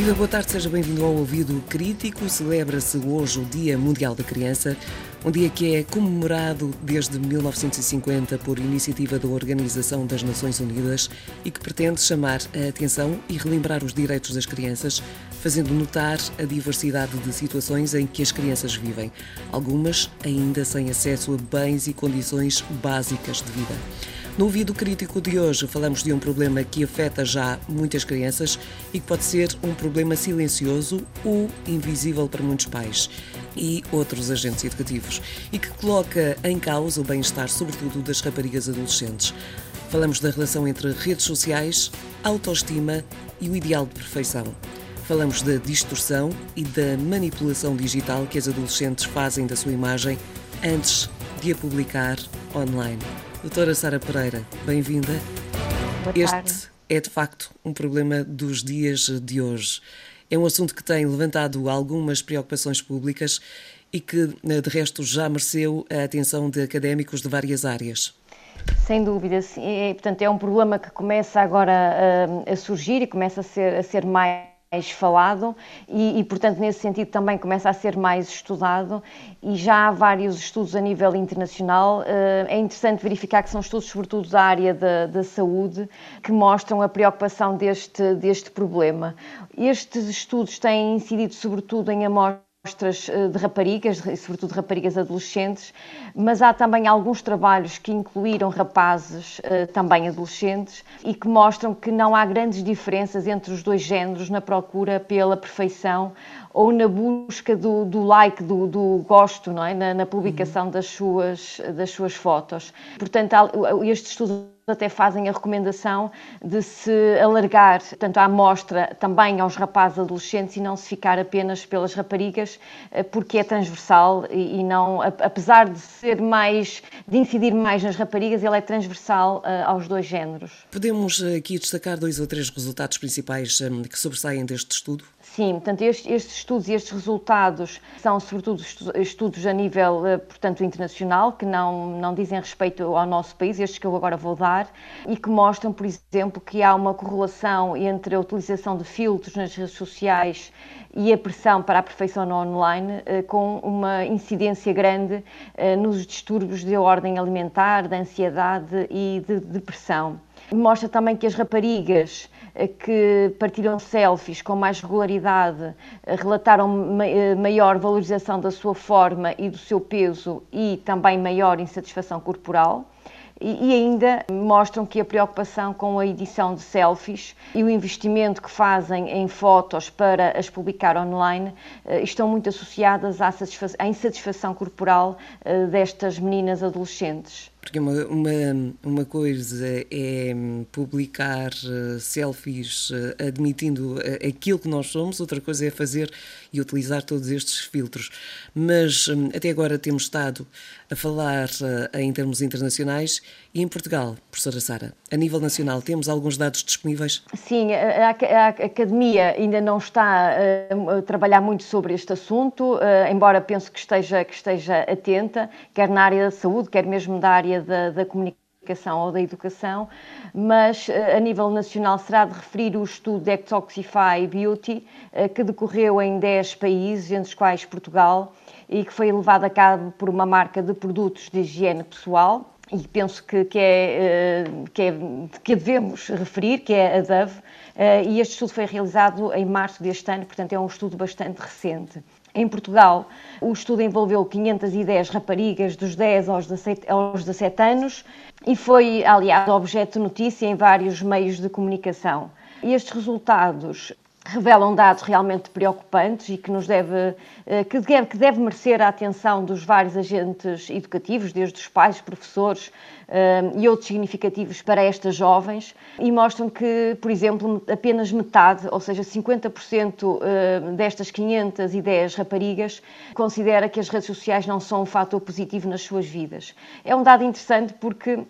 Viva, boa tarde, seja bem-vindo ao Ouvido Crítico. Celebra-se hoje o Dia Mundial da Criança, um dia que é comemorado desde 1950 por iniciativa da Organização das Nações Unidas e que pretende chamar a atenção e relembrar os direitos das crianças, fazendo notar a diversidade de situações em que as crianças vivem, algumas ainda sem acesso a bens e condições básicas de vida. No vídeo crítico de hoje falamos de um problema que afeta já muitas crianças e que pode ser um problema silencioso ou invisível para muitos pais e outros agentes educativos e que coloca em causa o bem-estar, sobretudo das raparigas adolescentes. Falamos da relação entre redes sociais, autoestima e o ideal de perfeição. Falamos da distorção e da manipulação digital que as adolescentes fazem da sua imagem antes de a publicar online. Doutora Sara Pereira, bem-vinda. Este é de facto um problema dos dias de hoje. É um assunto que tem levantado algumas preocupações públicas e que, de resto, já mereceu a atenção de académicos de várias áreas. Sem dúvida, sim. É, portanto, é um problema que começa agora a, a surgir e começa a ser, a ser mais mais falado e, e, portanto, nesse sentido também começa a ser mais estudado e já há vários estudos a nível internacional. Eh, é interessante verificar que são estudos, sobretudo da área da, da saúde, que mostram a preocupação deste, deste problema. Estes estudos têm incidido sobretudo em amostras amostras eh, de raparigas, sobretudo raparigas adolescentes, mas há também alguns trabalhos que incluíram rapazes eh, também adolescentes e que mostram que não há grandes diferenças entre os dois géneros na procura pela perfeição ou na busca do, do like, do, do, gosto, não é? na, na publicação uhum. das, suas, das suas fotos. Portanto, este estudo até fazem a recomendação de se alargar, portanto, a amostra também aos rapazes adolescentes e não se ficar apenas pelas raparigas, eh, porque é transversal e não, apesar de ser mais, de incidir mais nas raparigas, ele é transversal eh, aos dois géneros. Podemos eh, aqui destacar dois ou três resultados principais que sobressaem deste estudo? Sim, portanto, estes, estes, estudos e estes resultados são, sobretudo, estudos a nível, portanto, internacional, que não, não dizem respeito ao nosso país, estes que eu agora vou dar, e que mostram, por exemplo, que há uma correlação entre a utilização de filtros nas redes sociais e a pressão para a perfeição no online, eh, com uma incidência grande eh, nos distúrbios de ordem alimentar, de ansiedade e de depressão. Mostra também que as raparigas eh, que partilham selfies com mais regularidade relataram maior valorização da sua forma e do seu peso e também maior insatisfação corporal e ainda mostram que a preocupação com a edição de selfies e o investimento que fazem em fotos para as publicar online eh, estão muito associadas à, insatisfação corporal eh, destas meninas adolescentes. Porque uma, uma, uma coisa é publicar uh, selfies uh, admitindo uh, aquilo que nós somos, outra coisa é fazer e utilizar todos estes filtros. Mas um, até agora temos estado a falar em termos internacionais e em Portugal, professora Sara, a nível nacional, temos alguns dados disponíveis? Sim, a, a, a Academia ainda não está a trabalhar muito sobre este assunto, embora penso que esteja, que esteja atenta, quer na área da saúde, quer mesmo da área área da, da comunicação ou da educação, mas eh, a nível nacional será de referir o estudo Detoxify Beauty, eh, que decorreu em 10 países, entre os quais Portugal, e que foi levado a cabo por uma marca de produtos de higiene pessoal, e penso que, que, é, eh, que, é, que devemos referir, que é a Dove, e este estudo foi realizado em março deste ano, portanto é um estudo bastante recente. Em Portugal, o estudo envolveu 510 raparigas dos 10 aos 17, aos 17 anos e foi, aliás, objeto de notícia em vários meios de comunicação. Estes resultados revelam dados realmente preocupantes e que nos deve eh, que deve, que deve merecer a atenção dos vários agentes educativos, desde os pais, professores eh, e outros significativos para estas jovens e mostram que, por exemplo, apenas metade, ou seja, 50% eh, destas 510 raparigas considera que as redes sociais não são um fator positivo nas suas vidas. É um dado interessante porque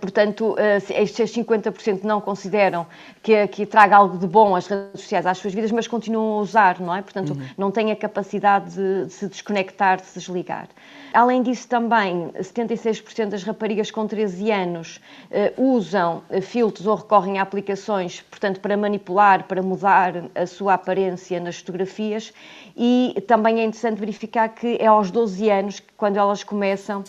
portanto, uh, estes 50% não consideram que, que, traga algo de bom às redes sociais às suas vidas, mas continuam a usar, não é? Portanto, uhum. não têm a capacidade de, de, se desconectar, de se desligar. Além disso, também, 76% das raparigas com 13 anos uh, usam filtros ou recorrem a aplicações, portanto, para manipular, para mudar a sua aparência nas fotografias. E também é interessante verificar que é aos 12 anos, quando elas começam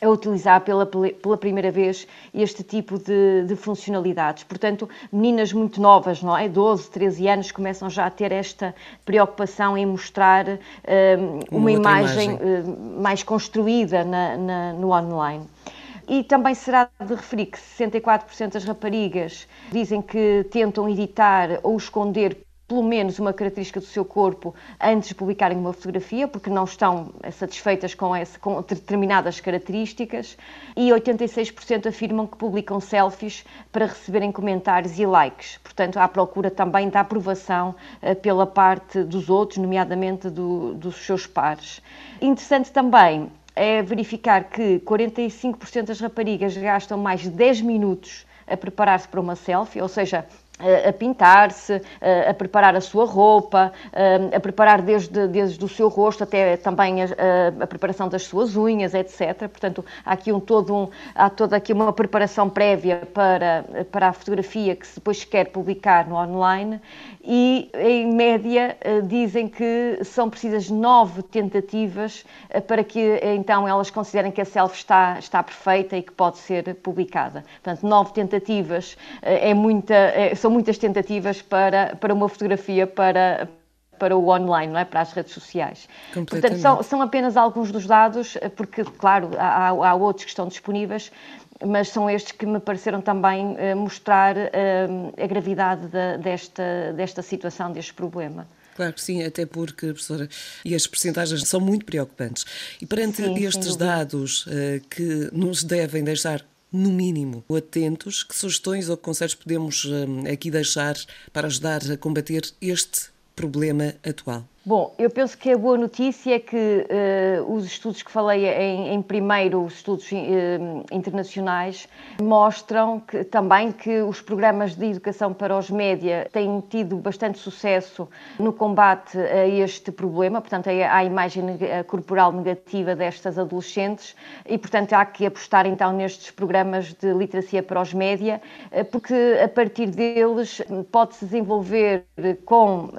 a utilizar pela, pela primeira vez este tipo de, de, funcionalidades. Portanto, meninas muito novas, não é? 12, 13 anos, começam já a ter esta preocupação em mostrar um, uma, uma imagem, imagem, hum, mais construída na, na, no online. E também será de referir que 64% das raparigas dizem que tentam editar ou esconder pelo menos uma característica do seu corpo antes de publicarem uma fotografia, porque não estão satisfeitas com, esse, com determinadas características, e 86% afirmam que publicam selfies para receberem comentários e likes. Portanto, à procura também da aprovação uh, pela parte dos outros, nomeadamente do, dos seus pares. Interessante também é verificar que 45% das raparigas gastam mais de 10 minutos a preparar-se para uma selfie, ou seja, a pintar-se, a preparar a sua roupa, a preparar desde, desde o seu rosto até também a, a, preparação das suas unhas, etc. Portanto, há aqui um todo um, há toda aqui uma preparação prévia para, para a fotografia que depois quer publicar no online e, em média, dizem que são precisas nove tentativas para que então elas considerem que a selfie está, está perfeita e que pode ser publicada. Portanto, nove tentativas é muita, é, são são muitas tentativas para, para uma fotografia para, para o online, não é? para as redes sociais. Portanto, são, são apenas alguns dos dados, porque, claro, há, há outros que estão disponíveis, mas são estes que me pareceram também uh, mostrar uh, a gravidade de, desta, desta situação, deste problema. Claro que sim, até porque, professora, e as percentagens são muito preocupantes. E perante sim, estes dados uh, que nos devem deixar no mínimo, atentos. Que sugestões ou conselhos podemos hum, aqui deixar para ajudar a combater este problema atual? Bom, eu penso que a boa notícia é que uh, os estudos que falei em, em primeiro, os estudos uh, internacionais, mostram que, também que os programas de educação para os média têm tido bastante sucesso no combate a este problema, portanto, à imagem corporal negativa destas adolescentes. E, portanto, há que apostar então nestes programas de literacia para os média, uh, porque a partir deles pode-se desenvolver com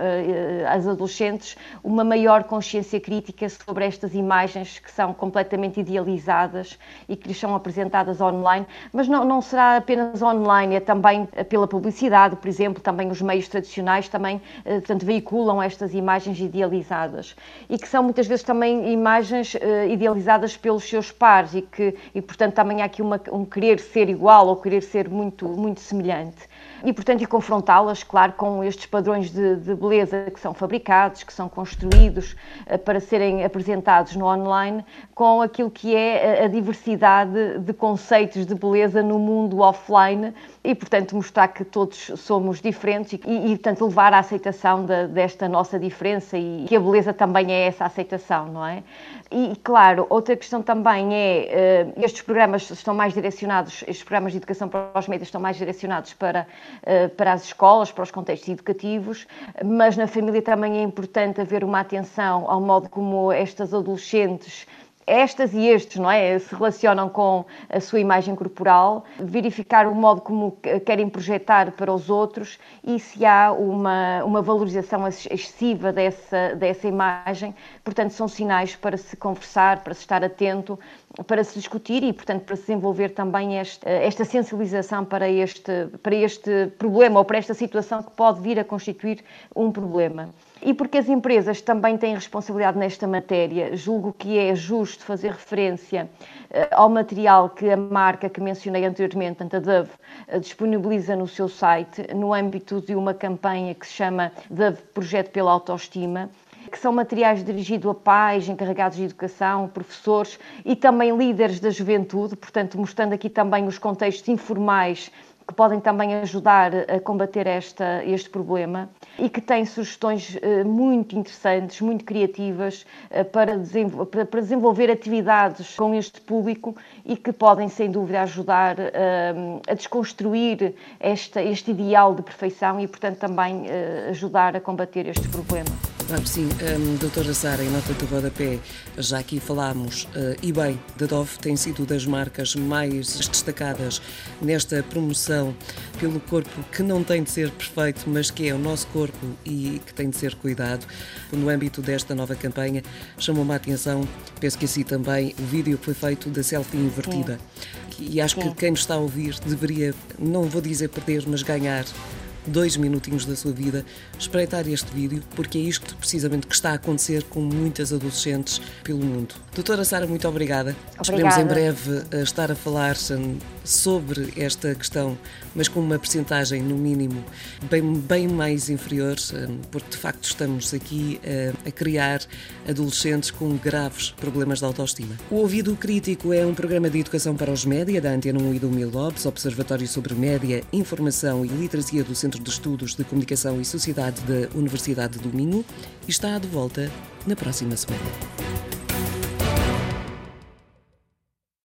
as adolescentes uma maior consciência crítica sobre estas imagens que são completamente idealizadas e que lhes são apresentadas online, mas não, não será apenas online, é também pela publicidade, por exemplo, também os meios tradicionais também eh, portanto, veiculam estas imagens idealizadas. E que são muitas vezes também imagens uh, idealizadas pelos seus pares e que, e portanto, também há aqui uma, um querer ser igual ou querer ser muito, muito semelhante. E, portanto, confrontá-las, claro, com estes padrões de, de, beleza que são fabricados, que são construídos uh, para serem apresentados no online, com aquilo que é a, a diversidade de conceitos de beleza no mundo offline e, portanto, mostrar que todos somos diferentes e, e portanto, levar à aceitação de, desta nossa diferença e que a beleza também é essa aceitação, não é? E, claro, outra questão também é, uh, estes programas estão mais direcionados, estes programas de educação para os médios estão mais direcionados para eh, para as escolas, para os contextos educativos, mas na família também é importante haver uma atenção ao modo como estas adolescentes estas e estes, não é? Se relacionam com a sua imagem corporal, verificar o modo como querem projetar para os outros e se há uma, uma valorização excessiva dessa, dessa imagem. Portanto, são sinais para se conversar, para se estar atento, para se discutir e, portanto, para se desenvolver também esta, esta sensibilização para este, para este problema ou para esta situação que pode vir a constituir um problema. E porque as empresas também têm responsabilidade nesta matéria, julgo que é justo fazer referência eh, ao material que a marca que mencionei anteriormente, a Dove, eh, disponibiliza no seu site, no âmbito de uma campanha que se chama Dove Projeto pela Autoestima, que são materiais dirigidos a pais, encarregados de educação, professores e também líderes da juventude, portanto, mostrando aqui também os contextos informais que podem também ajudar a combater esta, este problema e que têm sugestões uh, muito interessantes, muito criativas uh, para, desenvol para, desenvolver atividades com este público e que podem, sem dúvida, ajudar uh, a desconstruir esta, este ideal de perfeição e, portanto, também ajudar a combater este problema. Claro sim. Um, doutora Sara, em nota de rodapé, já aqui falámos, uh, e bem, da Dove tem sido das marcas mais destacadas nesta promoção pelo corpo que não tem de ser perfeito, mas que é o nosso corpo e que tem de ser cuidado. No âmbito desta nova campanha, chamou-me a atenção, penso que assim também, o vídeo que foi feito da selfie invertida. E acho que quem nos está a ouvir deveria, não vou dizer perder, mas ganhar dois minutinhos da sua vida, espreitar este vídeo, porque é isto precisamente que está a acontecer com muitas adolescentes pelo mundo. Doutora Sara, muito obrigada. obrigada. Esperemos em breve eh, estar a falar sobre esta questão, mas com uma percentagem, no mínimo, bem, bem mais inferior, porque de facto estamos aqui a, eh, a criar adolescentes com graves problemas de autoestima. O Ouvido Crítico é um programa de educação para os média da Antena 1 e do Mil Lopes, Observatório sobre Média, Informação e Literacia do Centro de Estudos de Comunicação e Sociedade da Universidade do Minho, e está de volta na próxima semana.